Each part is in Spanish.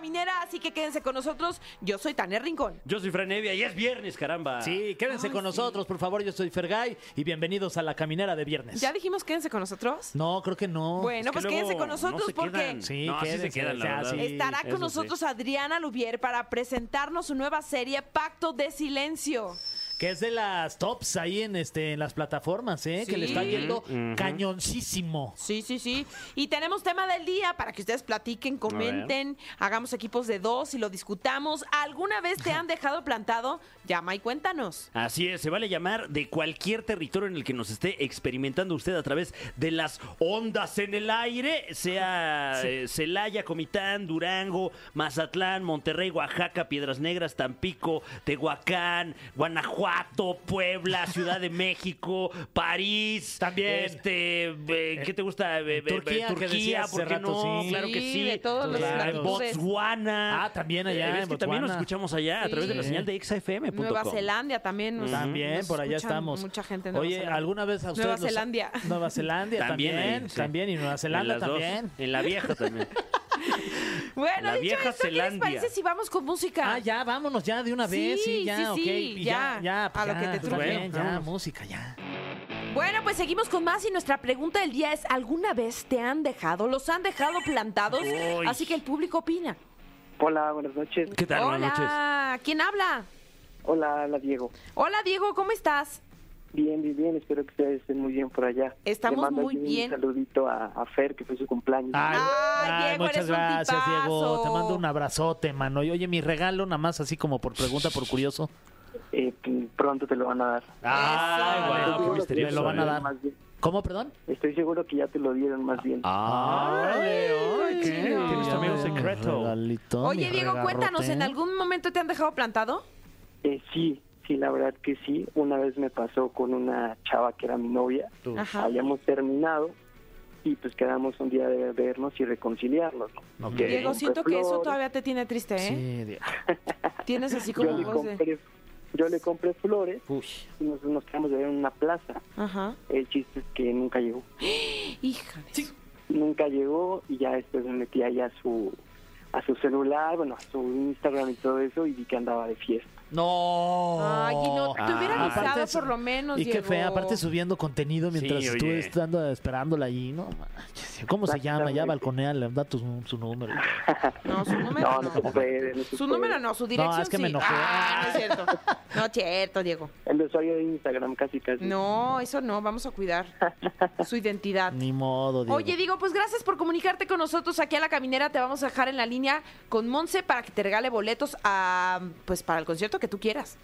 Caminera, así que quédense con nosotros. Yo soy Tania Rincón. Yo soy Franevia y es viernes, caramba. Sí, quédense Ay, con sí. nosotros, por favor. Yo soy Fergay y bienvenidos a la caminera de viernes. ¿Ya dijimos quédense con nosotros? No, creo que no. Bueno, que pues quédense con no nosotros porque quedan. Sí, No, así se quédense, quedan, la ya, verdad. sí. estará con sí. nosotros Adriana Lubier para presentarnos su nueva serie Pacto de Silencio. Que es de las tops ahí en este en las plataformas, ¿eh? Que le está yendo cañoncísimo. Sí, sí, sí. Y tenemos tema del día para que ustedes platiquen, comenten, hagamos equipos de dos y lo discutamos. ¿Alguna vez te han dejado plantado? Llama y cuéntanos. Así es, se vale llamar de cualquier territorio en el que nos esté experimentando usted a través de las ondas en el aire, sea eh, Celaya, Comitán, Durango, Mazatlán, Monterrey, Oaxaca, Piedras Negras, Tampico, Tehuacán, Guanajuato, Puebla, Ciudad de México, París, También. este, eh, ¿qué te gusta? Eh, eh, Turquía, Turquía, ¿por qué rato, no? sí. Claro que Sí, sí. de todos los Eh, latitudes. Botswana. Ah, también allá Eh, ves en que también nos escuchamos allá a través de la señal de XFM.com. Nueva Zelanda también. nos- También, nos por allá estamos. Mucha gente en Nueva Oye, Zelanda. ¿alguna vez a ustedes Nueva los- Zelandia. Nueva Zelandia También también, ahí, sí. también y Nueva En Zelanda las dos. también. En la vieja también. Bueno, La dicho vieja esto, ¿qué les Zelandia. parece si vamos con música? Ah, ya, vámonos ya de una vez, sí, Sí, ya, sí, ok. sí, y ya, ya, pues a lo ya, que te truje. bien, ya, música, ya. Bueno, pues seguimos con más y nuestra pregunta del día es, ¿alguna vez te han dejado, los han dejado plantados? Uy. Así que el público opina. Hola, buenas noches. ¿Qué tal? Buenas noches. Hola, ¿quién habla? Hola, la Diego. Hola Diego, ¿cómo estás? Bien, bien, bien. Espero que ustedes estén muy bien por allá. Estamos muy bien. Un saludito a, a Fer, que fue su cumpleaños. Ay, Diego, muchas eres un gracias, Diego. Te mando un abrazote, mano. Y oye, mi regalo, nada más así como por pregunta, por curioso. Eh, p- pronto te lo van a dar. Ay, qué misterioso. Me lo van a dar. dieron más bien. ¿Cómo, perdón? Estoy seguro que ya te lo dieron más bien. Ah, Ay, ¿qué? Tienes tu amigo secreto. Regalito, Oye Diego, cuéntanos, ¿en algún momento te han dejado plantado? Eh, sí, sí, la verdad que sí. Una vez me pasó con una chava que era mi novia. Ajá. Habíamos terminado y pues quedamos un día de vernos y reconciliarnos. Diego, siento que eso todavía te tiene triste, ¿eh? Sí, Diego. Tienes así Yo como le, voz de... compré, yo le compré flores Uy. y nos, nos quedamos de ver en una plaza. Ajá. El chiste es que nunca llegó. Hija de su- Nunca llegó y ya después me metí ahí a su, a su celular, bueno, a su Instagram y todo eso y vi que andaba de fiesta. No. Aparte por lo menos, Y qué fea, aparte subiendo contenido mientras Sí, estuve estando esperándola ahí, ¿no? ¿Cómo se llama? Ya Exactamente. balconeale, da tu, su número. No, su número No, no. no se puede, no se Su número no, su dirección es que sí. me enojé. Ah, no es cierto. No es cierto, Diego. El usuario de Instagram casi casi. No, eso no, vamos a cuidar su identidad. Ni modo, Diego. Oye, Diego, pues gracias por comunicarte con nosotros aquí a la caminera. Te vamos a dejar en la línea con Monse para que te regale boletos a, pues para el concierto que tú quieras.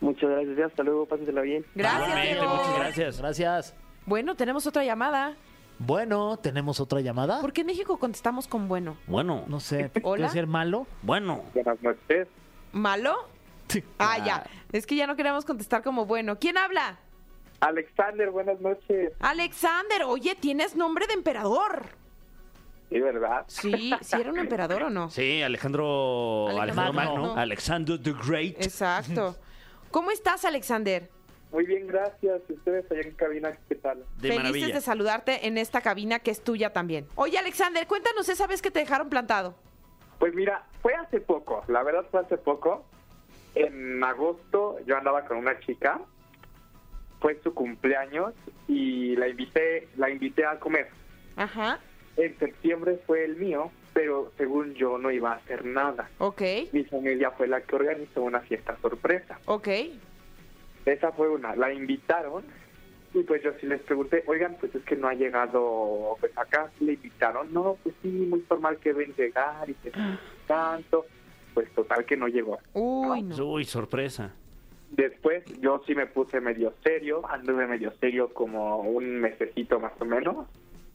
Muchas gracias, hasta luego, pásensela bien. Gracias, Diego. muchas gracias. Gracias. Bueno, tenemos otra llamada. Bueno, ¿tenemos otra llamada? ¿Por qué en México contestamos con bueno? Bueno, No sé, Hola. ¿puede ser malo? bueno. Buenas noches. ¿Malo? Ah, ya. Es que ya no queremos contestar como bueno. ¿Quién habla? Alexander, buenas noches. Alexander, oye, tienes nombre de emperador. Sí, ¿verdad? Sí, ¿sí era un emperador o no? Sí, Alejandro, Alejandro Alejandro Magno, Magno. Alexander the Great. Exacto. ¿Cómo estás, Alexander? Muy bien, gracias. Ustedes allá en cabina, ¿qué tal? De Felices maravilla. de saludarte en esta cabina que es tuya también. Oye, Alexander, cuéntanos esa vez que te dejaron plantado. Pues mira, fue hace poco, la verdad fue hace poco. En agosto yo andaba con una chica, fue su cumpleaños y la invité, la invité a comer. Ajá. En septiembre fue el mío, pero según yo no iba a hacer nada. Ok, Mi familia fue la que organizó una fiesta sorpresa. ok. Esa fue una, la invitaron y pues yo sí les pregunté, oigan, pues es que no ha llegado, pues acá le invitaron, no, pues sí, muy formal que ven llegar y que tanto, pues total que no llegó. Uy, no. Uy, sorpresa. Después yo sí me puse medio serio, anduve medio serio como un mesecito más o menos,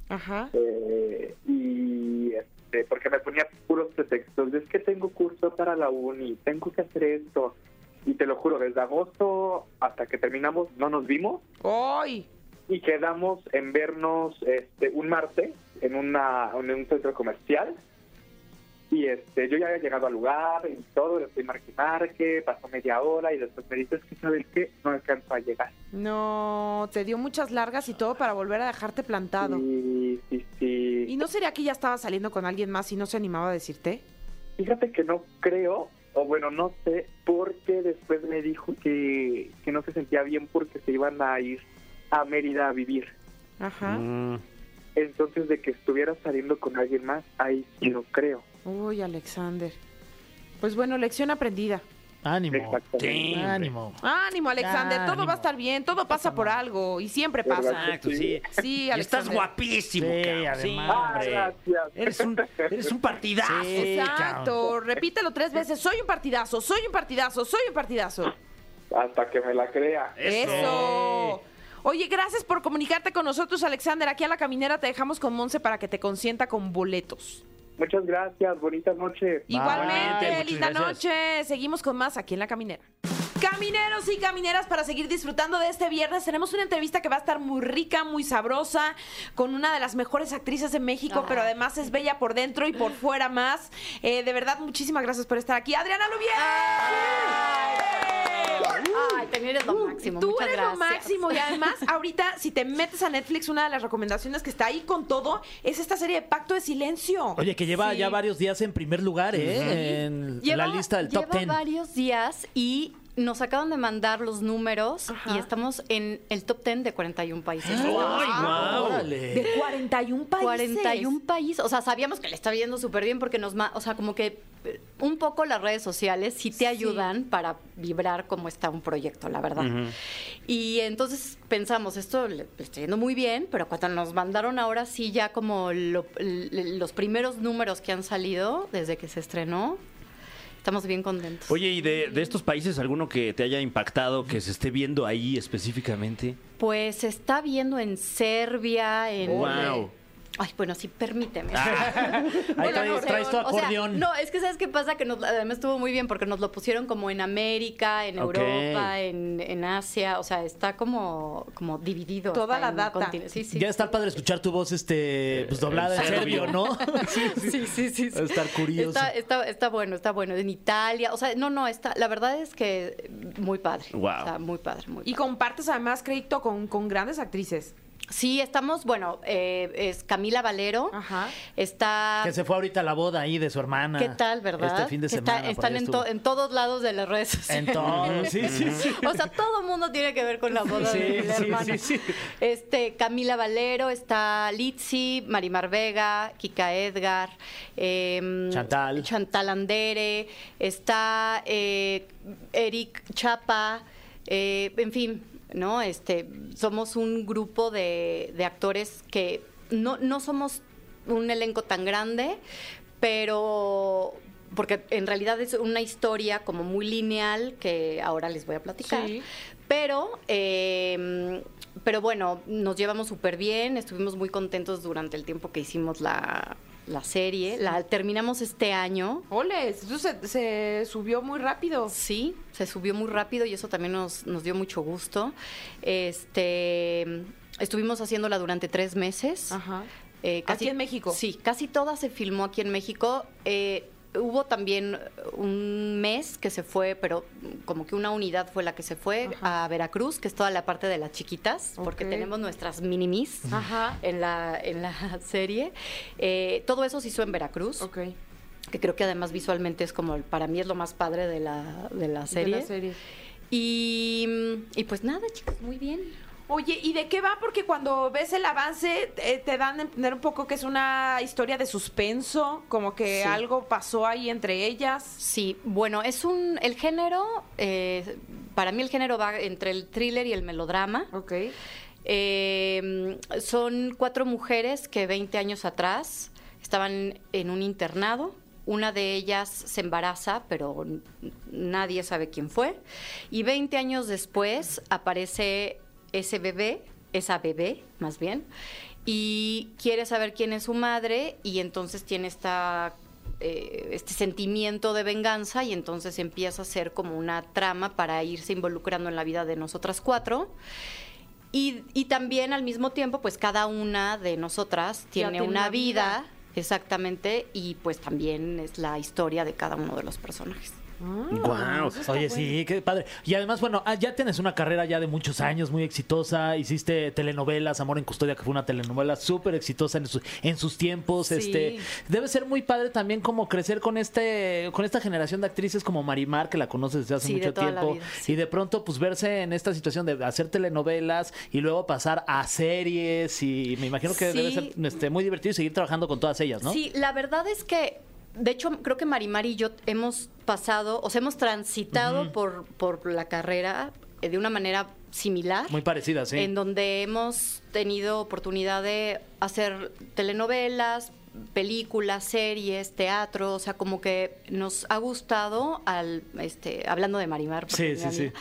Ajá. eh, y este, porque me ponía puros pretextos, es que tengo curso para la uni, tengo que hacer esto, y te lo juro, desde agosto hasta que terminamos no nos vimos, ¡Uy! y quedamos en vernos este un martes en una en un centro comercial Y este, yo ya había llegado al lugar y todo, le estoy marque y marque, pasó media hora y después me dice, es que sabes qué, no alcanzó a llegar. No, te dio muchas largas y todo para volver a dejarte plantado. Sí, sí, sí. ¿Y no sería que ya estaba saliendo con alguien más y no se animaba a decirte? Fíjate que no creo, o bueno, no sé, porque después me dijo que, que no se sentía bien porque se iban a ir a Mérida a vivir. Ajá. Mm. Entonces, de que estuviera saliendo con alguien más, ahí sí lo creo. Uy, Alexander. Pues bueno, lección aprendida. Ánimo. Sí. Ánimo. Ánimo, Alexander, todo va a estar bien, todo pasa por algo y siempre pasa. Exacto, sí. Sí, Y estás Alexander. guapísimo, Sí, cabrón. Sí. Ah. Eres un, eres un partidazo. Sí. Exacto, repítelo tres veces. Soy un partidazo, soy un partidazo, soy un partidazo. Hasta que me la crea. Eso. Oye, gracias por comunicarte con nosotros, Alexander. Aquí a la caminera te dejamos con Monse para que te consienta con boletos. Muchas gracias, bonita noche. Igualmente, muchas linda noche. Seguimos con más aquí en la caminera. Camineros y camineras, para seguir disfrutando de este viernes, tenemos una entrevista que va a estar muy rica, muy sabrosa, con una de las mejores actrices de México, Ah. pero además es bella por dentro y por fuera más. Eh, de verdad, muchísimas gracias por estar aquí. Adriana Lubier. También eres lo máximo. Tú Muchas eres gracias. lo máximo y además ahorita si te metes a Netflix una de las recomendaciones que está ahí con todo es esta serie de Pacto de Silencio. Oye, que lleva Sí. ya varios días en primer lugar, ¿eh? En Lleva- la lista del top lleva 10. varios días y nos acaban de mandar los números Ajá. y estamos en el top 10 de 41 países. ¡Ay, guau! Órale. de 41 países. 41 países. O sea, sabíamos que le está viendo súper bien porque nos... O sea, como que un poco las redes sociales sí te Sí. ayudan para vibrar cómo está un proyecto, la verdad. Y entonces pensamos, esto le le está yendo muy bien, pero cuando nos mandaron ahora sí ya como lo- los primeros números que han salido desde que se estrenó, estamos bien contentos. Oye, ¿y de, de estos países alguno que te haya impactado, que se esté viendo ahí específicamente? Pues se está viendo en Serbia, en... Wow. Ay, bueno, sí, permíteme. Ahí traes, traes tu O sea, acordeón. no, es que ¿sabes qué pasa? Que nos, además estuvo muy bien porque nos lo pusieron como en América, en. Europa, en, en Asia. O sea, está como, como dividido. Toda la data. Sí, sí. ya está padre escuchar tu voz este pues doblada en serbio. ¿no? sí, sí. Sí, sí, sí. sí. Estar curioso. Está, está, está bueno, está bueno. En Italia, o sea, no, no, está, la verdad es que muy padre. Guau. O sea, muy padre, muy Y padre. compartes además crédito con, con grandes actrices. Sí, estamos, bueno, eh, es Camila Valero. Ajá. Está... Que se fue ahorita a la boda ahí de su hermana. ¿Qué tal, verdad? Este fin de está- semana. están en, to- en todos lados de las redes sociales. En todo, sí, sí, sí. O sea, todo el mundo tiene que ver con la boda Sí, de la sí, hermana. sí, sí. Este, Camila Valero, está Litsi, Marimar Vega, Kika Edgar, em, Chantal. Chantal Andere, está eh, Eric Chapa, eh, en fin, ¿no? Este, somos un grupo de, de actores que no, no somos un elenco tan grande, pero porque en realidad es una historia como muy lineal que ahora les voy a platicar. Sí. Pero, eh, pero bueno, nos llevamos súper bien, estuvimos muy contentos durante el tiempo que hicimos la, la serie. La terminamos este año. Ole, eso se, se subió muy rápido. Sí, se subió muy rápido y eso también nos, nos dio mucho gusto. Este, estuvimos haciéndola durante tres meses. Ajá. Eh, ¿Aquí en México? Sí, casi toda se filmó aquí en México. Eh, hubo también un mes que se fue, pero como que una unidad fue la que se fue Ajá. a Veracruz, que es toda la parte de las chiquitas, porque tenemos nuestras minimis Ajá. en la, en la serie. Eh, todo eso se hizo en Veracruz, Ok. que creo que además visualmente es como, para mí es lo más padre de la, de la serie. De la serie. Y, y pues nada, chicos, muy bien. Oye, ¿y de qué va? Porque cuando ves el avance eh, te dan a entender un poco que es una historia de suspenso, como que Sí. algo pasó ahí entre ellas. Sí, bueno, es un. El género, eh, para mí el género va entre el thriller y el melodrama. Ok. Eh, son cuatro mujeres que 20 años atrás estaban en un internado. Una de ellas se embaraza, pero nadie sabe quién fue. Y 20 años después aparece ese bebé, esa bebé más bien, y quiere saber quién es su madre y entonces tiene esta eh, este sentimiento de venganza y entonces empieza a ser como una trama para irse involucrando en la vida de nosotras cuatro. Y, y también al mismo tiempo, pues cada una de nosotras tiene, tiene una, una vida. vida, exactamente, y pues también es la historia de cada uno de los personajes. Guau. Oye, sí, qué padre. Y además, bueno, ah, ya tienes una carrera ya de muchos años muy exitosa. Hiciste telenovelas, Amor en Custodia, que fue una telenovela súper exitosa en, su- en sus tiempos. Sí. Este, debe ser muy padre también como crecer con este, con esta generación de actrices como Marimar, que la conoces desde hace Sí, mucho tiempo. vida, sí. Y de pronto, pues verse en esta situación de hacer telenovelas y luego pasar a series. Y me imagino que debe ser este, muy divertido y seguir trabajando con todas ellas, ¿no? Sí, la verdad es que, de hecho, creo que Marimar y yo hemos pasado, o sea, hemos transitado por, por la carrera eh, de una manera similar. Muy parecida, sí. En donde hemos tenido oportunidad de hacer telenovelas, películas, series, teatro, o sea, como que nos ha gustado al este hablando de Marimar, Sí, sí, sí.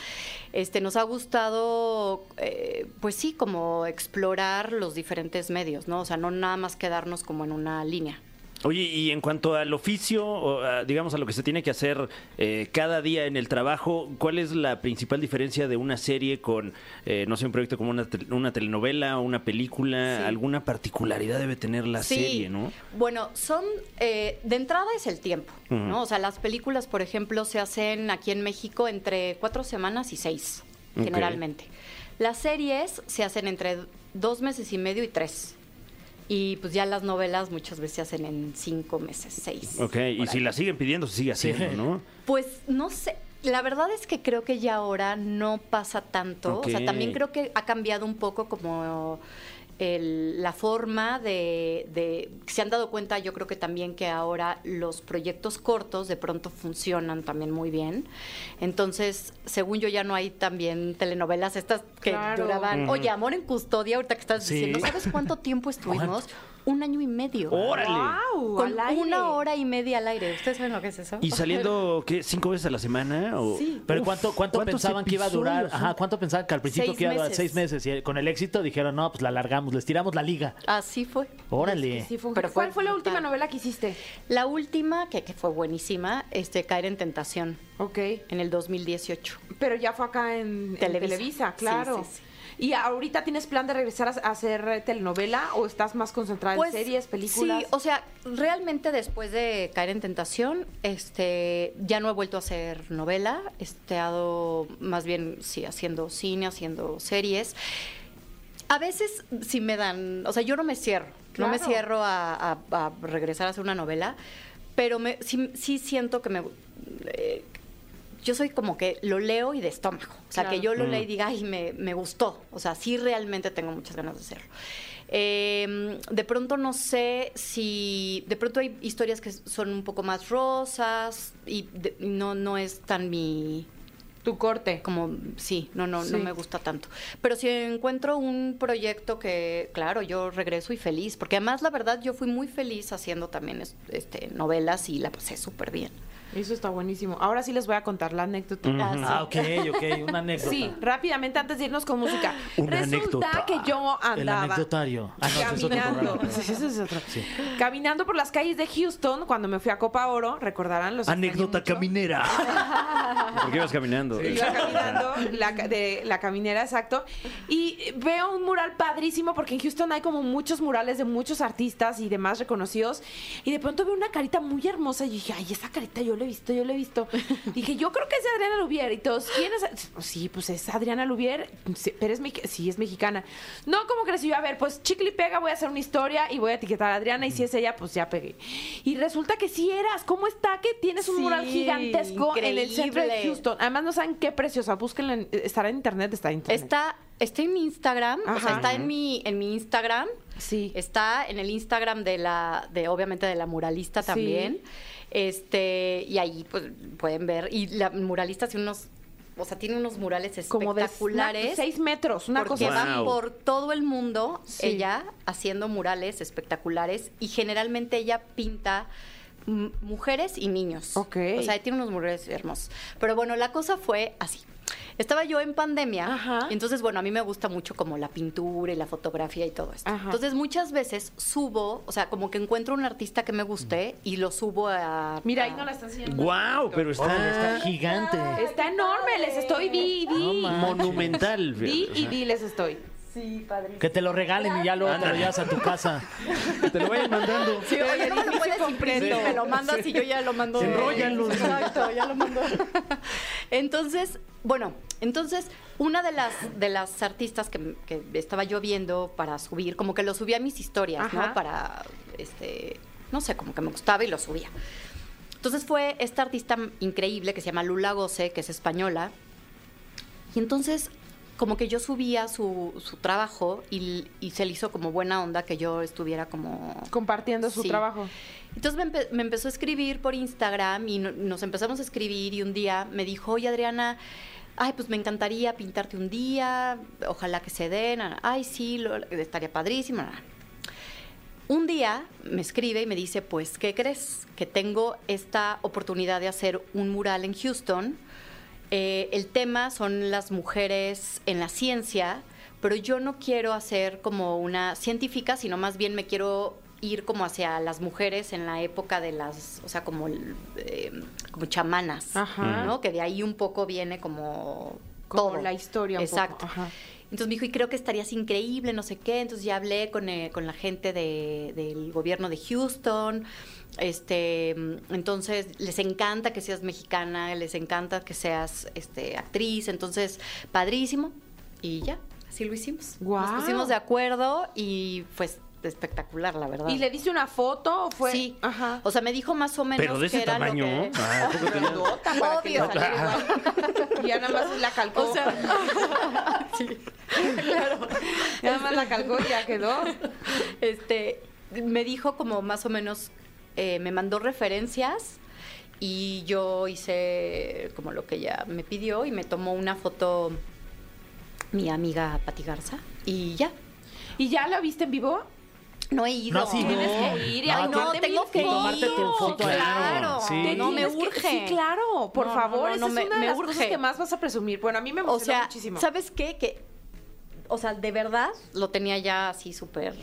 Este nos ha gustado eh, pues sí, como explorar los diferentes medios, ¿no? O sea, no nada más quedarnos como en una línea. Oye, y en cuanto al oficio, o, a, digamos a lo que se tiene que hacer eh, cada día en el trabajo, ¿cuál es la principal diferencia de una serie con, eh, no sé, un proyecto como una, tel- una telenovela o una película? Sí. ¿Alguna particularidad debe tener la Sí. serie, no? Bueno, son eh, de entrada es el tiempo. ¿no? O sea, las películas, por ejemplo, se hacen aquí en México entre cuatro semanas y seis, generalmente. Las series se hacen entre dos meses y medio y tres. Y pues ya las novelas muchas veces se hacen en cinco meses, seis. Ok, y si la siguen pidiendo, se sigue haciendo, ¿no? Pues no sé. La verdad es que creo que ya ahora no pasa tanto. O sea, también creo que ha cambiado un poco como el- la forma de, de- Se han dado cuenta, yo creo que también que ahora los proyectos cortos de pronto funcionan también muy bien. Entonces, según yo, ya no hay también telenovelas estas que Claro. duraban. Oye, Amor en Custodia, ahorita que estás Sí. diciendo, ¿sabes cuánto tiempo estuvimos? Un año y medio. ¡Órale! ¡Guau! Con al aire. una hora y media al aire. ¿Ustedes saben lo que es eso? ¿Y saliendo, qué, cinco veces a la semana? O... Sí. Pero Uf, ¿cuánto, cuánto ¿cuántos pensaban que iba a durar? Ajá, ¿cuánto pensaban que al principio Seis que iba a durar? meses. Seis meses. Y con el éxito dijeron, no, pues la alargamos, les tiramos la liga. Así fue. Órale. Sí, fue un- Pero ¿Cuál fue fue la última novela que hiciste? La última, que, que fue buenísima, este, Caer en Tentación, Ok. en el 2018. Pero ya fue acá en en Televisa, Televisa. claro. Sí, sí, sí. ¿Y ahorita tienes plan de regresar a hacer telenovela o estás más concentrada en series, películas? Pues, Sí, o sea, realmente después de Caer en Tentación, este, ya no he vuelto a hacer novela, he estado más bien, sí, haciendo cine, haciendo series. A veces sí me dan, o sea, yo no me cierro, no me cierro a, a- a regresar a hacer una novela, pero me, sí, sí siento que me... eh, yo soy como que lo leo y de estómago. O sea, Claro. que yo lo Mm. leo y diga, ay, me, me gustó. O sea, sí realmente tengo muchas ganas de hacerlo. Eh, de pronto no sé si... De pronto hay historias que son un poco más rosas y de- no, no es tan mi... tu corte. Como, sí, no, no, Sí. no me gusta tanto. Pero si encuentro un proyecto que, claro, yo regreso y feliz, porque además la verdad yo fui muy feliz haciendo también es- este, novelas y la pasé súper bien. Eso está buenísimo. Ahora sí les voy a contar la anécdota. Ah, sí. Ah, ok, ok, una anécdota. Sí, rápidamente antes de irnos con música. Una Resulta anécdota. que yo El andaba anecdotario. Ah, no, ese es caminando. Sí, es otro. Sí. Caminando por las calles de Houston cuando me fui a Copa Oro, recordarán los Anécdota caminera. ¿Por qué ibas caminando? Iba caminando la, ca- de la caminera, exacto. Y veo un mural padrísimo porque en Houston hay como muchos murales de muchos artistas y demás reconocidos. Y de pronto veo una carita muy hermosa y yo dije, ay, esa carita yo la he visto, yo la he visto. dije, yo creo que es Adriana Lubier. Y todos, ¿quién es? Sí, pues es Adriana Lubier, sí, pero es, sí, es mexicana. No, ¿cómo crees? Y yo, a ver, pues chicle y pega, voy a hacer una historia y voy a etiquetar a Adriana. Y si es ella, pues ya pegué. Y resulta que sí eras. ¿Cómo está que tienes un Sí, mural gigantesco en el centro de. Houston? Además, no saben qué preciosa. Búsquenla. en- estará en internet, está en internet. Está, está en mi Instagram, o sea, está en mi, en mi Instagram. Sí. Está en el Instagram de la, de obviamente de la muralista Sí. Este, y ahí pues pueden ver. Y la muralista tiene unos, o sea, tiene unos murales como de espectaculares. una- seis metros, una porque cosa van Wow. por todo el mundo Sí. ella haciendo murales espectaculares y generalmente ella pinta mujeres y niños. Ok. O sea, tiene unos murales hermosos. Pero bueno, la cosa fue así. Estaba yo en pandemia, Ajá. entonces bueno, a mí me gusta mucho como la pintura y la fotografía y todo esto. Ajá. Entonces muchas veces subo, o sea, como que encuentro un artista que me guste y lo subo a... Mira, ahí no la están enseñando. ¡Guau! Pero Órale, está está gigante. Está enorme, les estoy vi, y vi. No monumental. vi y vi, les estoy. Sí, padrísimo. Que te lo regalen y ya luego te lo llevas a tu casa. Te lo vayan mandando. Sí, oye, no me puedes imprimir, me lo mandas y yo ya lo mando. Enróllalo. Exacto, ya lo mando. Entonces, bueno, entonces una de las de las artistas que, que estaba yo viendo para subir, como que lo subía a mis historias, Ajá. ¿no? Para, este, no sé, como que me gustaba y lo subía. Entonces fue esta artista increíble que se llama Lula Goce, que es española. Y entonces, como que yo subía su, su trabajo y, y se le hizo como buena onda que yo estuviera como Compartiendo su Sí. trabajo. entonces me, empe- me empezó a escribir por Instagram y no- nos empezamos a escribir y un día me dijo, oye Adriana, ay, pues me encantaría pintarte un día, ojalá que se den, ay, sí, lo- estaría padrísimo. Un día me escribe y me dice, pues, ¿qué crees? Que tengo esta oportunidad de hacer un mural en Houston. Eh, el tema son las mujeres en la ciencia, pero yo no quiero hacer como una científica, sino más bien me quiero ir como hacia las mujeres en la época de las, o sea, como, eh, como chamanas, Ajá. ¿no? Que de ahí un poco viene como, Como todo. la historia un poco, Exacto. ajá. Entonces me dijo, y creo que estarías increíble, no sé qué. Entonces ya hablé con, eh, con la gente de- del gobierno de Houston. Este, entonces les encanta que seas mexicana, les encanta que seas este, actriz. Entonces, padrísimo. Y ya, así lo hicimos. Nos pusimos de acuerdo y pues espectacular, la verdad. ¿Y le diste una foto o fue? Sí. Ajá. O sea, me dijo más o menos Pero de ese que era lo tamaño. que- Ah, ¿poco tenía? Grandota para que Obvio. le saliera igual. Y ya nada más la calcó. O sea, sí, claro. nada más la calcó y ya quedó. este, me dijo como más o menos, eh, me mandó referencias y yo hice como lo que ella me pidió y me tomó una foto mi amiga Pati Garza y ya. ¿Y ya la viste en vivo? No he ido. No, sí, no. Tienes que ir y No, Ay, no, tengo que tomarte tu foto. Claro. Sí. No, me tienes que- urge. sí, claro, por No, no, favor. no, esa no, es me- una de me las cosas urge. que más vas a presumir. Bueno, a mí me O emocionó sea, muchísimo. ¿sabes qué? Que, o sea, de verdad lo tenía ya así súper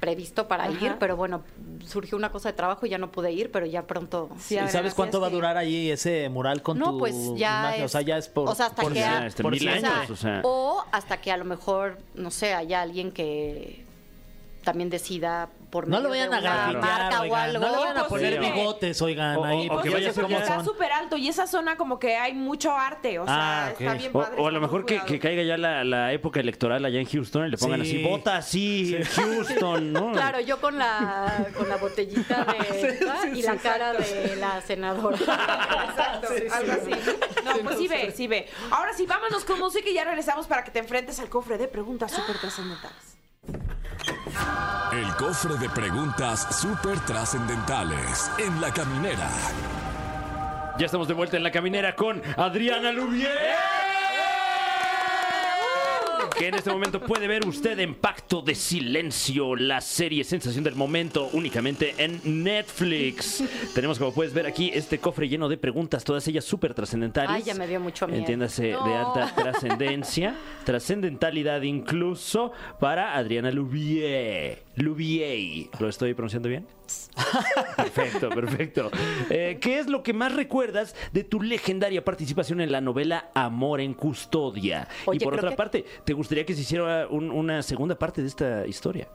previsto para Ajá. ir, pero bueno, surgió una cosa de trabajo y ya no pude ir, pero ya pronto. Sí, ¿Y sabes cuánto va a durar ahí ese mural con No, tu pues ya imagen? O es- sea, ya es por... o sea, hasta por que este, por mil años. o sea. o hasta que a lo mejor, no sé, haya alguien que también decida por No lo vayan de a una grafitear, marca o oigan. algo. No le vayan a poner sí. bigotes, oigan, O- ahí. o- o porque que ya vaya a sabes ser cómo ya- Está son. súper alto y esa zona como que hay mucho arte, o sea, Ah, ok. está bien O, padre. o a está lo muy mejor que, cuidado. que caiga ya la, la época electoral allá en Houston y le pongan Sí. así, vota así, Houston, ¿no? Claro, yo con la, con la botellita de y la cara de la senadora. Exacto, Sí, sí. algo así. No, pues sí ve, sí ve. Ahora sí, vámonos con música y ya regresamos para que te enfrentes al cofre de preguntas súper trascendentales. El cofre de preguntas súper trascendentales en la caminera. Ya estamos de vuelta en la caminera con Adriana Lubier. Que en este momento puede ver usted en Pacto de Silencio, la serie sensación del momento, únicamente en Netflix. Tenemos, como puedes ver aquí, este cofre lleno de preguntas, todas ellas súper trascendentales. Ay, ya me dio mucho miedo. Entiéndase, de alta trascendencia, trascendentalidad incluso para Adriana Lubier. Lubier. ¿Lo estoy pronunciando bien? Perfecto, perfecto. Eh, ¿Qué es lo que más recuerdas de tu legendaria participación en la novela Amor en Custodia? Oye, y por otra que- parte, ¿te gustaría que se hiciera un- una segunda parte de esta historia?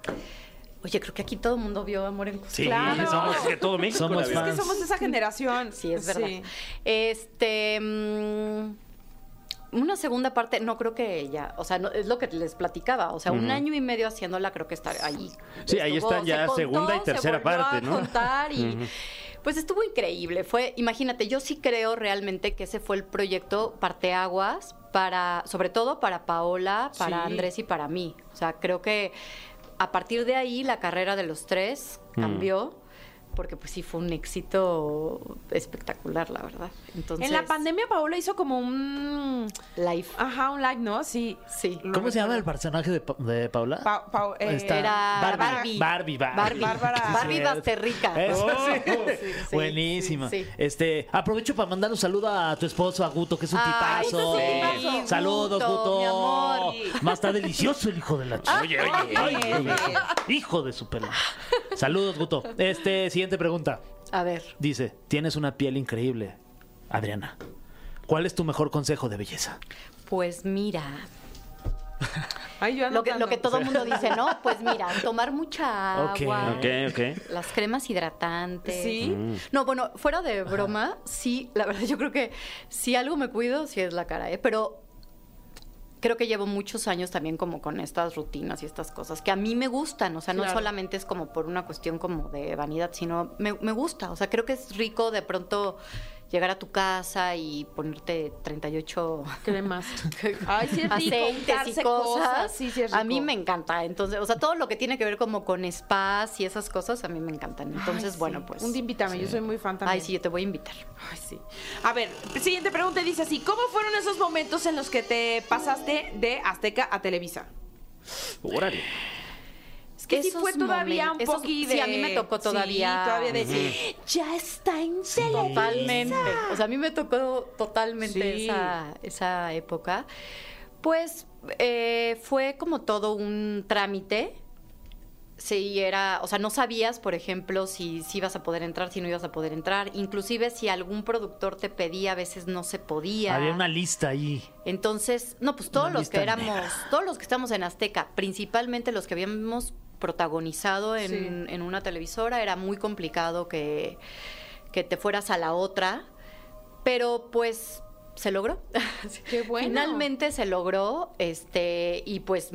Oye, creo que aquí todo el mundo vio Amor en Custodia. Claro. somos que todo México. Somos. Es que somos de esa generación. Sí, es verdad. Este. mm, una segunda parte, no creo que ya, o sea, no, es lo que les platicaba, o sea, un año y medio haciéndola, creo que está ahí. Sí, ahí están ya se segunda y tercera parte, a ¿no? contar y, pues estuvo increíble. Fue, imagínate, yo sí creo realmente que ese fue el proyecto parteaguas para, sobre todo para Paola, para Sí. Andrés y para mí. O sea, creo que a partir de ahí la carrera de los tres cambió. Porque pues sí fue un éxito espectacular, la verdad. Entonces, En la pandemia Paola hizo como un... live. Ajá, un like, ¿no? Sí. Sí. ¿Cómo se llama el personaje de, Pa- de Paula? Pa- Pa- eh, Era Barbie. Barbie, Barbie. Barbie. Barbie Sí, Basterrica. Sí. sí, Buenísima. sí, sí. Este, aprovecho para mandar un saludo a tu esposo, a Guto, que es un Ay, tipazo. sí, Saludos, Guto. mi amor. Más está delicioso el hijo de la chica. Oye, oye, Oye, oye. Hijo de su pelo. Saludos, Guto. Este, siguiente pregunta. A ver. Dice, tienes una piel increíble. Adriana, ¿cuál es tu mejor consejo de belleza? Pues mira, Ay, yo Lo que, lo que todo el mundo dice, ¿no? Pues mira, tomar mucha agua. Ok, ok. Las cremas hidratantes. Sí. No, bueno, fuera de broma, sí, la verdad yo creo que si algo me cuido, sí es la cara, ¿eh? Pero creo que llevo muchos años también como con estas rutinas y estas cosas que a mí me gustan, o sea, no Claro. solamente es como por una cuestión como de vanidad, sino me, me gusta, o sea, creo que es rico de pronto llegar a tu casa y ponerte 38 Cremas. Ay, sí es rico. aceites y cosas. Sí, sí es A mí me encanta. Entonces, o sea, todo lo que tiene que ver como con spas y esas cosas, a mí me encantan. Entonces, Ay, sí. bueno, pues. Un día invítame, yo soy muy fan también. Ay, sí, yo te voy a invitar. Ay, sí. A ver, siguiente pregunta dice así: ¿Cómo fueron esos momentos en los que te pasaste de Azteca a Televisa? Órale. Es que sí fue todavía un esos- poquito de... sí, a mí me tocó todavía. Sí, todavía de... Ya está en Televisa. Totalmente. O sea, a mí me tocó totalmente Sí. esa, esa época. Pues eh, fue como todo un trámite. Sí, era, o sea, no sabías, por ejemplo, si, si ibas a poder entrar, si no ibas a poder entrar. Inclusive si algún productor te pedía, a veces no se podía. Había una lista ahí. Entonces, no, pues todos Una los que éramos, todos los que estamos en Azteca, principalmente los que habíamos protagonizado en, Sí. en una televisora, era muy complicado que, que te fueras a la otra, pero pues se logró. Qué bueno. Finalmente se logró, este, y pues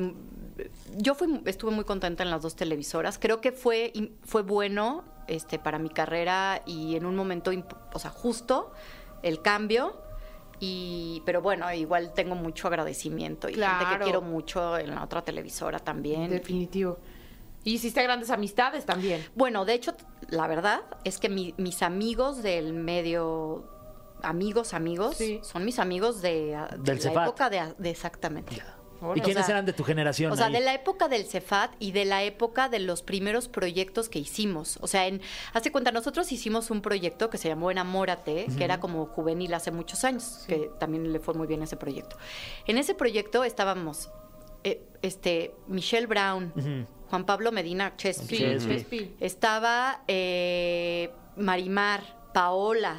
yo fui, estuve muy contenta en las dos televisoras. Creo que fue, fue bueno este, para mi carrera y en un momento, o sea, justo el cambio. Y, pero bueno, igual tengo mucho agradecimiento y gente que quiero mucho en la otra televisora también. Definitivo. Y hiciste grandes amistades también. Bueno, de hecho, la verdad es que mi- mis amigos del medio, amigos, amigos, Sí. son mis amigos de, de Del la Cefat. época de, de exactamente. ¿Y quiénes sea, eran de tu generación? O sea, ahí? de la época del Cefat y de la época de los primeros proyectos que hicimos. O sea, en, hace cuenta, nosotros hicimos un proyecto que se llamó Enamórate, que era como juvenil hace muchos años, que también le fue muy bien ese proyecto. En ese proyecto estábamos eh, este, Michelle Brown, Juan Pablo Medina Chespi, Sí, Chespi. Chespi. estaba eh, Marimar, Paola,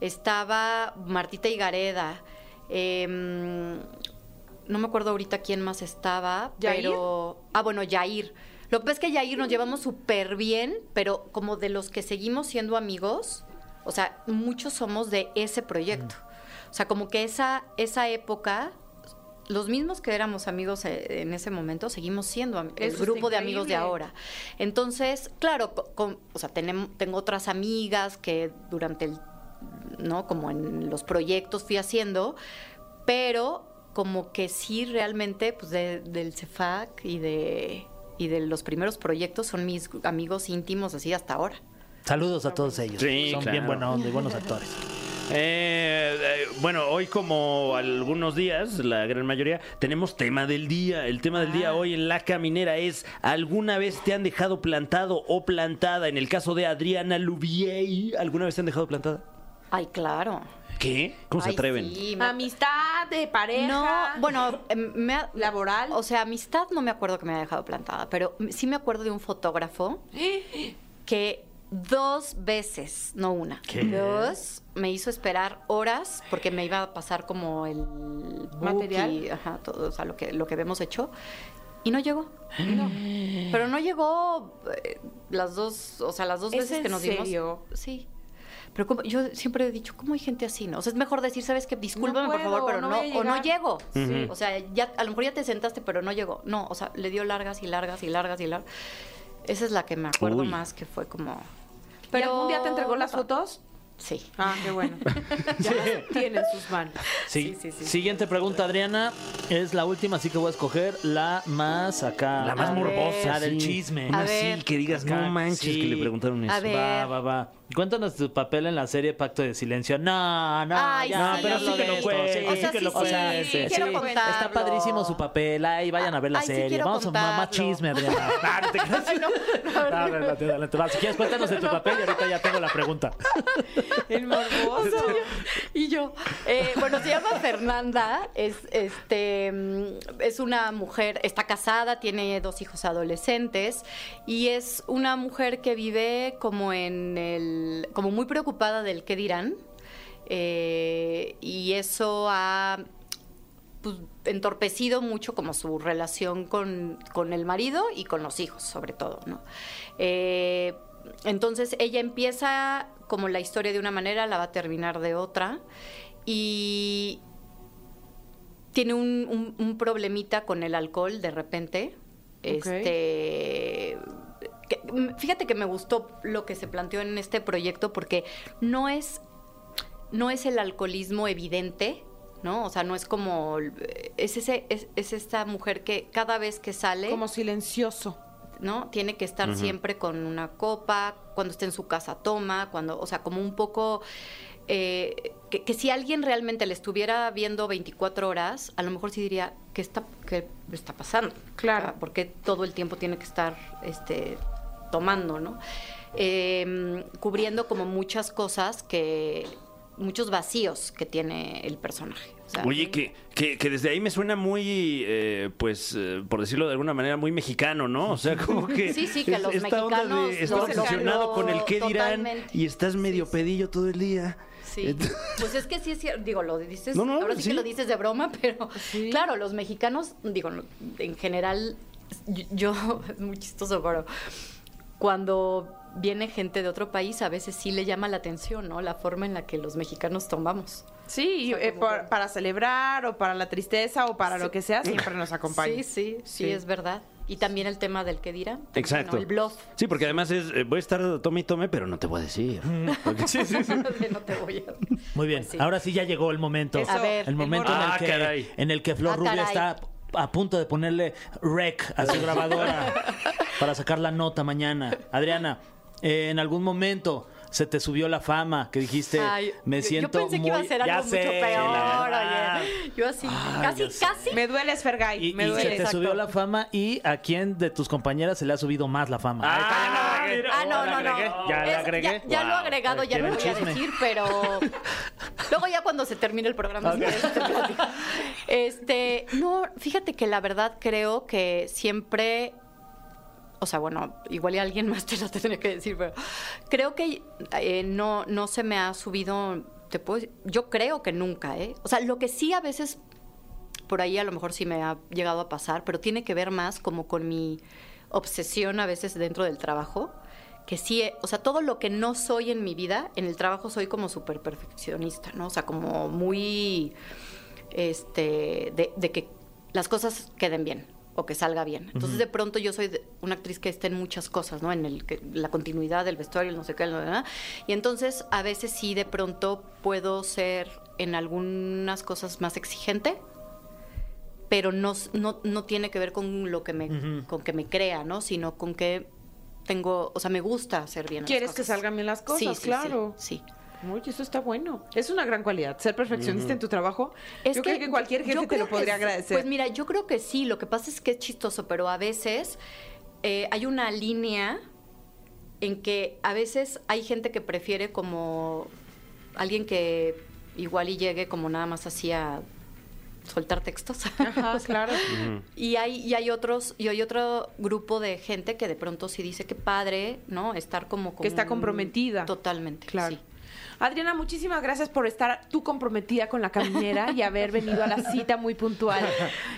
estaba Martita Higareda, em, no me acuerdo ahorita quién más estaba, ¿Yair? pero... Ah, bueno, Yair. Lo que pasa es que Yair nos llevamos súper bien, pero como de los que seguimos siendo amigos, o sea, muchos somos de ese proyecto. O sea, como que esa, esa época, los mismos que éramos amigos eh, en ese momento, seguimos siendo el Eso grupo de amigos de ahora. Entonces, claro, con- o sea, tengo otras amigas que durante el, ¿no? Como en los proyectos fui haciendo, pero como que sí realmente, pues de- del CEFAC y de, y de los primeros proyectos son mis amigos íntimos así hasta ahora. Saludos a todos ellos. Sí, Son claro. bien buena onda y buenos actores. Eh, eh, bueno, hoy como algunos días, la gran mayoría, tenemos tema del día. El tema del Ah. día hoy en La Caminera es ¿alguna vez te han dejado plantado o plantada? En el caso de Adriana Lubier, ¿alguna vez te han dejado plantada? Ay, claro. ¿Qué? ¿Cómo se Ay, atreven? sí, me- Amistad, de pareja. No, bueno, em, me ha- Laboral. O sea, amistad no me acuerdo que me haya dejado plantada, pero sí me acuerdo de un fotógrafo que dos veces, no una, ¿Qué? dos, me hizo esperar horas porque me iba a pasar como el Material. y, ajá, todo, o sea, lo que, lo que habíamos hecho. Y no llegó. No. Pero no llegó eh, las dos, o sea, las dos ¿Es veces que nos serio? vimos. Sí. Pero como, yo siempre he dicho, ¿cómo hay gente así? No? O sea, es mejor decir, ¿sabes qué? Discúlpame, por puedo, favor, pero no o no llegar". llego. Sí. O sea, ya, a lo mejor ya te sentaste, pero no llegó. No, o sea, le dio largas y largas y largas y largas. Esa es la que me acuerdo Uy. más que fue como... ¿Pero algún día te entregó las fotos? Sí. Ah, qué bueno. ya las tiene en sus manos. Sí. Sí, sí, sí. Siguiente pregunta, Adriana. Es la última, así que voy a escoger la más acá. La más A morbosa. La del chisme. Una A así ver. que digas, Acá, no manches, sí. que le preguntaron eso. A ver. Va, va, va. Cuéntanos tu papel en la serie Pacto de Silencio. No, no, Ay, ya, sí. pero Sí, que lo sí, cuente. sí. O sea, que lo sí, cuente. sí, quiero contarlo. Está padrísimo su papel. Ay, vayan a ver la Ay, serie. Vamos a mamá contarlo. chisme, Adriana. No te creas. No. Va, Si quieres, cuéntanos de tu papel y ahorita ya tengo la pregunta. El morboso. Y yo, eh, bueno, se llama Fernanda, es este mm, es una mujer, está casada, tiene dos hijos adolescentes y es una mujer que vive como en el, como muy preocupada del qué dirán. eh, y eso ha pues, entorpecido mucho como su relación con, con el marido y con los hijos, sobre todo, ¿no? Eh, entonces ella empieza como la historia de una manera, la va a terminar de otra y tiene un, un- un problemita con el alcohol de repente. Este. que- fíjate que me gustó lo que se planteó en este proyecto porque no es. No es el alcoholismo evidente, ¿no? O sea, no es como. Es, ese, es, es esta mujer que cada vez que sale. Como silencioso. ¿No? Tiene que estar siempre con una copa, cuando esté en su casa toma, cuando, o sea, como un poco eh, que, que si alguien realmente le estuviera viendo 24 horas, a lo mejor sí diría, ¿qué está, qué está pasando? Claro. Porque todo el tiempo tiene que estar este, tomando, ¿no? Eh, cubriendo como muchas cosas que, muchos vacíos que tiene el personaje. O sea, Oye, que, que, que desde ahí me suena muy, eh, pues, eh, por decirlo de alguna manera, muy mexicano, ¿no? O sea, como que... Sí, sí, que los esta mexicanos de estás obsesionado con el qué dirán totalmente. y estás medio Sí, pedillo todo el día. Sí, pues es que sí es cierto, digo, lo dices, No, no, ahora sí, sí. que lo dices de broma, pero claro, los mexicanos, digo, en general, yo, yo- es muy chistoso, pero cuando viene gente de otro país, a veces sí le llama la atención, ¿no? La forma en la que los mexicanos tomamos. Sí, O sea, eh, como por- que- para celebrar o para la tristeza o para Sí. lo que sea, siempre nos acompaña. Sí, sí, sí, Sí. es verdad. Y también el tema del que dirán. también, Exacto. ¿no? El bluff. Sí, porque además es, eh, voy a estar tome y tome, pero no te voy a decir. Porque- sí, sí, no te voy a... Muy bien, Pues sí. ahora sí ya llegó el momento. Eso, A ver, el momento en Ah, el, que, caray. en el que Flor Ah, Rubia está a punto de ponerle rec a su grabadora para sacar la nota mañana. Adriana, eh, en algún momento se te subió la fama que dijiste, Ay, me yo- siento Yo pensé muy... que iba a ser Ya algo sé, mucho peor, oye. Yo así, Ay, casi, casi. Me dueles, Fergay. Y, me y duele. se te exacto. subió la fama y a quién de tus compañeras se le ha subido más la fama. Ah, mira. Ah, no, no, no. Ya Es- agregué. Ya, ya lo he agregado, ya no ¿Quieren lo voy a decir, pero luego ya cuando se termine el programa. Este, no, fíjate que la verdad creo que siempre, o sea, bueno, igual y alguien más te lo tendría que decir, pero creo que eh, no, no se me ha subido, te puedo yo creo que nunca, ¿eh? O sea, lo que sí a veces por ahí a lo mejor sí me ha llegado a pasar, pero tiene que ver más como con mi obsesión a veces dentro del trabajo, que sí, eh, o sea, todo lo que no soy en mi vida, en el trabajo soy como súper perfeccionista, ¿no? O sea, como muy, este, de, de que las cosas queden bien o que salga bien. Entonces, de pronto yo soy de- una actriz que está en muchas cosas, ¿no? En el que, la continuidad del vestuario, el no sé qué, no. Y entonces, a veces sí, de pronto puedo ser en algunas cosas más exigente, pero no, no, no tiene que ver con lo que me, con que me crea, ¿no? Sino con que tengo, o sea, me gusta hacer bien las Quieres que cosas. salgan bien las cosas, Sí, sí, claro. Sí, sí. Oye, eso está bueno. Es una gran cualidad. Ser perfeccionista en tu trabajo. yo creo que cualquier jefe te lo que podría agradecer. Pues mira, yo creo que sí. Lo que pasa es que es chistoso, pero a veces eh, hay una línea en que a veces hay gente que prefiere como alguien que igual y llegue como nada más así a soltar textos. Ajá, claro. Y hay, y hay otros, y hay otro grupo de gente que de pronto sí dice que padre, ¿no? Estar como, Que está como- comprometida. Totalmente. Claro. sí. Adriana, muchísimas gracias por estar tú comprometida con la caminera y haber venido a la cita muy puntual.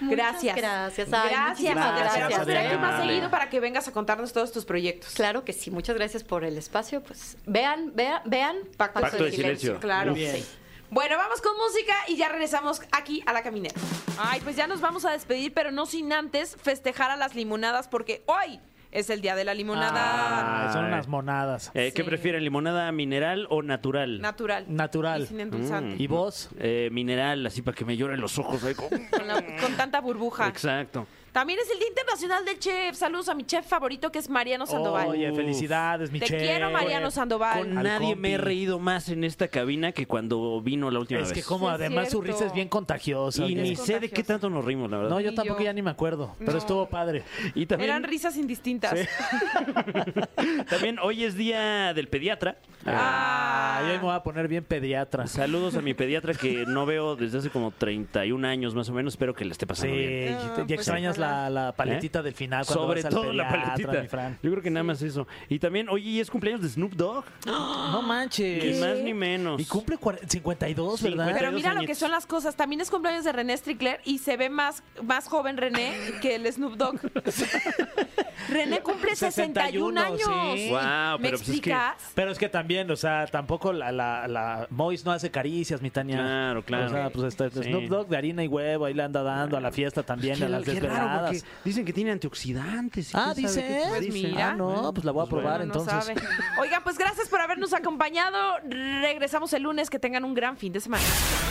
Gracias. gracias. Ay, gracias. gracias, esperamos ver aquí Adriana. más seguido para que vengas a contarnos todos tus proyectos. Claro que sí, muchas gracias por el espacio. Pues vean, vean, vean Pacto Pacto de silencio. Claro. Muy bien. Sí. Bueno, vamos con música y ya regresamos aquí a la caminera. Ay, pues ya nos vamos a despedir, pero no sin antes festejar a las limonadas porque hoy es el día de la limonada Ah, son unas monadas. Eh, ¿Qué Sí. prefieren, limonada mineral o natural? natural. Natural. Y sin endulzante. ¿Y vos? Eh, mineral, así para que me lloren los ojos. ahí como- Con, la- con tanta burbuja. Exacto. También es el Día Internacional del Chef. Saludos a mi chef favorito que es Mariano Sandoval. Oye, felicidades, mi Te chef. quiero, Mariano Sandoval. Con Al nadie me he reído más en esta cabina que cuando vino la última Es vez. que como Sí, es además su cierto. risa es bien contagiosa. Y oye. ni Es sé de qué tanto nos rimos, la verdad. No, yo Ni tampoco yo. ya ni me acuerdo, pero No. estuvo padre. Y también, Eran risas indistintas. también hoy es día del pediatra. Ah. Hoy me voy a poner bien pediatra. Saludos a mi pediatra que no veo desde hace como 31 años más o menos. Espero que le esté Sí, pasando bien. y, te- y pues extrañas. La, la paletita del final. cuando Sobre vas al todo la paletita. mi Fran. Yo creo que nada más eso. Y también, oye, ¿y es cumpleaños de Snoop Dogg? No manches. Ni más ni menos. Y cumple cuar- 52, ¿verdad? 52 Pero mira lo que son las cosas. También es cumpleaños de René Strickler y se ve más, más joven René que el Snoop Dogg. René cumple 61 años. sí. Guau, ¿Me pero pues es que-? Pero es que también, o sea, tampoco la, la, la Mois no hace caricias, mi Tania. Claro, claro. O sea, pues este, Sí. Snoop Dogg de harina y huevo, ahí le anda dando a la fiesta también, Qué- a las qué raro, desveladas. Porque dicen que tiene antioxidantes. y Ah, dice. Pues mira. Ah, no, pues la voy a probar Uno no entonces. sabe. Oigan, pues gracias por habernos acompañado. Regresamos el lunes. Que tengan un gran fin de semana.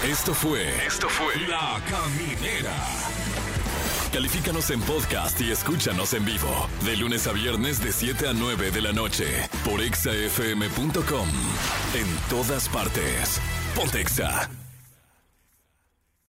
Esto fue. Esto fue. La Caminera. Califícanos en podcast y escúchanos en vivo. De lunes a viernes, de 7 a 9 de la noche. Por exafm.com. En todas partes. Pontexa.